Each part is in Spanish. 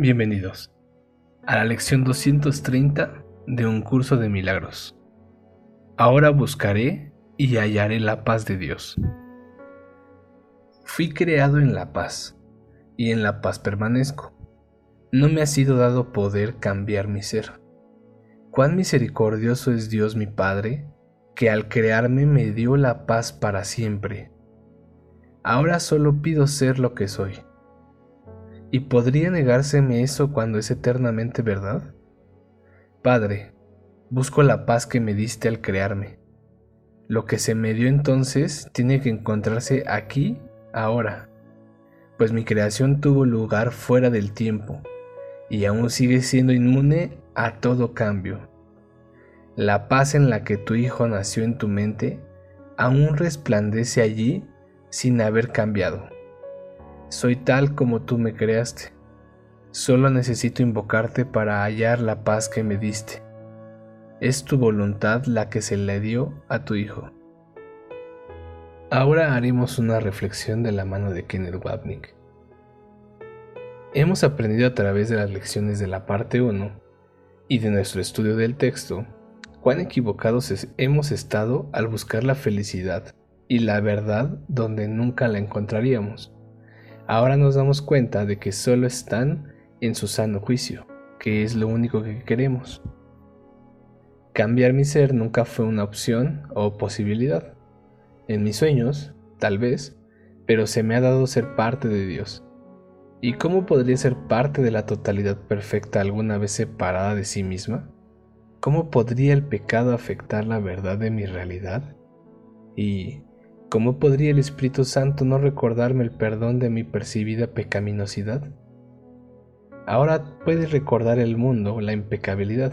Bienvenidos a la lección 230 de un curso de milagros. Ahora buscaré y hallaré la paz de Dios. Fui creado en la paz y en la paz permanezco. No me ha sido dado poder cambiar mi ser. Cuán misericordioso es Dios mi Padre, que al crearme me dio la paz para siempre. Ahora solo pido ser lo que soy ¿Y podría negárseme eso cuando es eternamente verdad? Padre, busco la paz que me diste al crearme. Lo que se me dio entonces tiene que encontrarse aquí, ahora, pues mi creación tuvo lugar fuera del tiempo y aún sigue siendo inmune a todo cambio. La paz en la que tu Hijo nació en tu mente aún resplandece allí sin haber cambiado. Soy tal como tú me creaste. Solo necesito invocarte para hallar la paz que me diste. Es tu voluntad la que se le dio a tu Hijo. Ahora haremos una reflexión de la mano de Kenneth Wapnick. Hemos aprendido a través de las lecciones de la parte 1 y de nuestro estudio del texto cuán equivocados hemos estado al buscar la felicidad y la verdad donde nunca la encontraríamos. Ahora nos damos cuenta de que solo están en su sano juicio, que es lo único que queremos. Cambiar mi ser nunca fue una opción o posibilidad. En mis sueños, tal vez, pero se me ha dado ser parte de Dios. ¿Y cómo podría ser parte de la totalidad perfecta alguna vez separada de sí misma? ¿Cómo podría el pecado afectar la verdad de mi realidad? ¿Y ¿Cómo podría el Espíritu Santo no recordarme el perdón de mi percibida pecaminosidad? Ahora puede recordar el mundo la impecabilidad,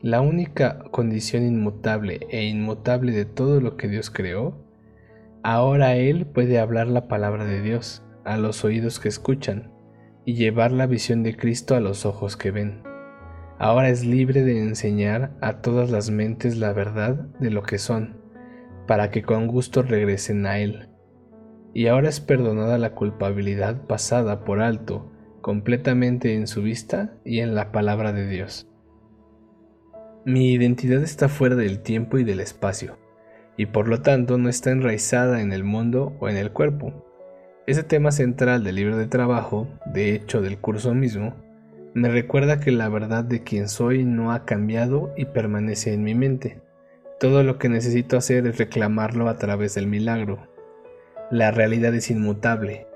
la única condición inmutable e inmutable de todo lo que Dios creó. Ahora Él puede hablar la palabra de Dios a los oídos que escuchan y llevar la visión de Cristo a los ojos que ven. Ahora es libre de enseñar a todas las mentes la verdad de lo que son para que con gusto regresen a Él. Y ahora es perdonada la culpabilidad pasada por alto, completamente en su vista y en la palabra de Dios. Mi identidad está fuera del tiempo y del espacio, y por lo tanto no está enraizada en el mundo o en el cuerpo. Ese tema central del libro de trabajo, de hecho del curso mismo, me recuerda que la verdad de quien soy no ha cambiado y permanece en mi mente. Todo lo que necesito hacer es reclamarlo a través del milagro. La realidad es inmutable.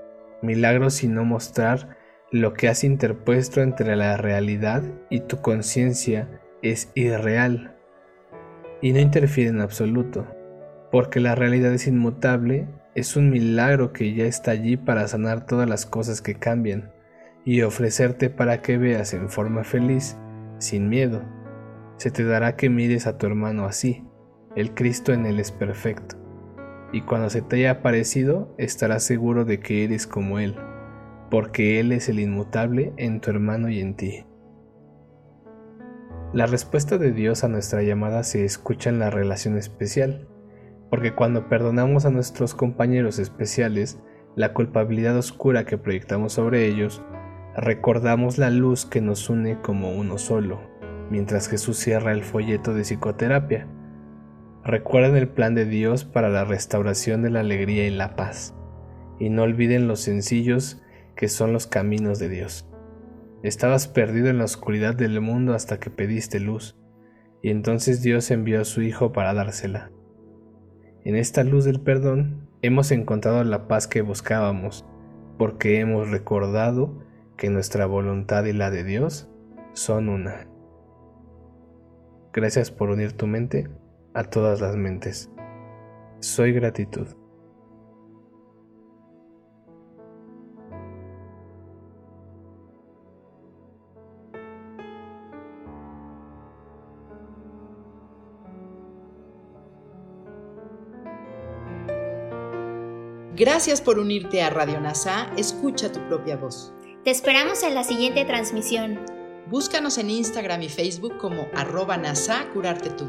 Milagro sino mostrar lo que has interpuesto entre la realidad y tu conciencia es irreal y no interfiere en absoluto, porque la realidad es inmutable, es un milagro que ya está allí para sanar todas las cosas que cambian y ofrecerte para que veas en forma feliz, sin miedo. Se te dará que mires a tu hermano así, el Cristo en él es perfecto, y cuando se te haya aparecido estarás seguro de que eres como Él, porque Él es el inmutable en tu hermano y en ti. La respuesta de Dios a nuestra llamada se escucha en la relación especial, porque cuando perdonamos a nuestros compañeros especiales la culpabilidad oscura que proyectamos sobre ellos, recordamos la luz que nos une como uno solo, mientras Jesús cierra el folleto de psicoterapia Recuerden el plan de Dios para la restauración de la alegría y la paz, y no olviden los sencillos que son los caminos de Dios. Estabas perdido en la oscuridad del mundo hasta que pediste luz, y entonces Dios envió a su Hijo para dársela. En esta luz del perdón hemos encontrado la paz que buscábamos, porque hemos recordado que nuestra voluntad y la de Dios son una. Gracias por unir tu mente a todas las mentes. Soy gratitud. Gracias por unirte a Radio NASA. Escucha tu propia voz. Te esperamos en la siguiente transmisión. Búscanos en Instagram y Facebook como arroba NASA Curarte Tú.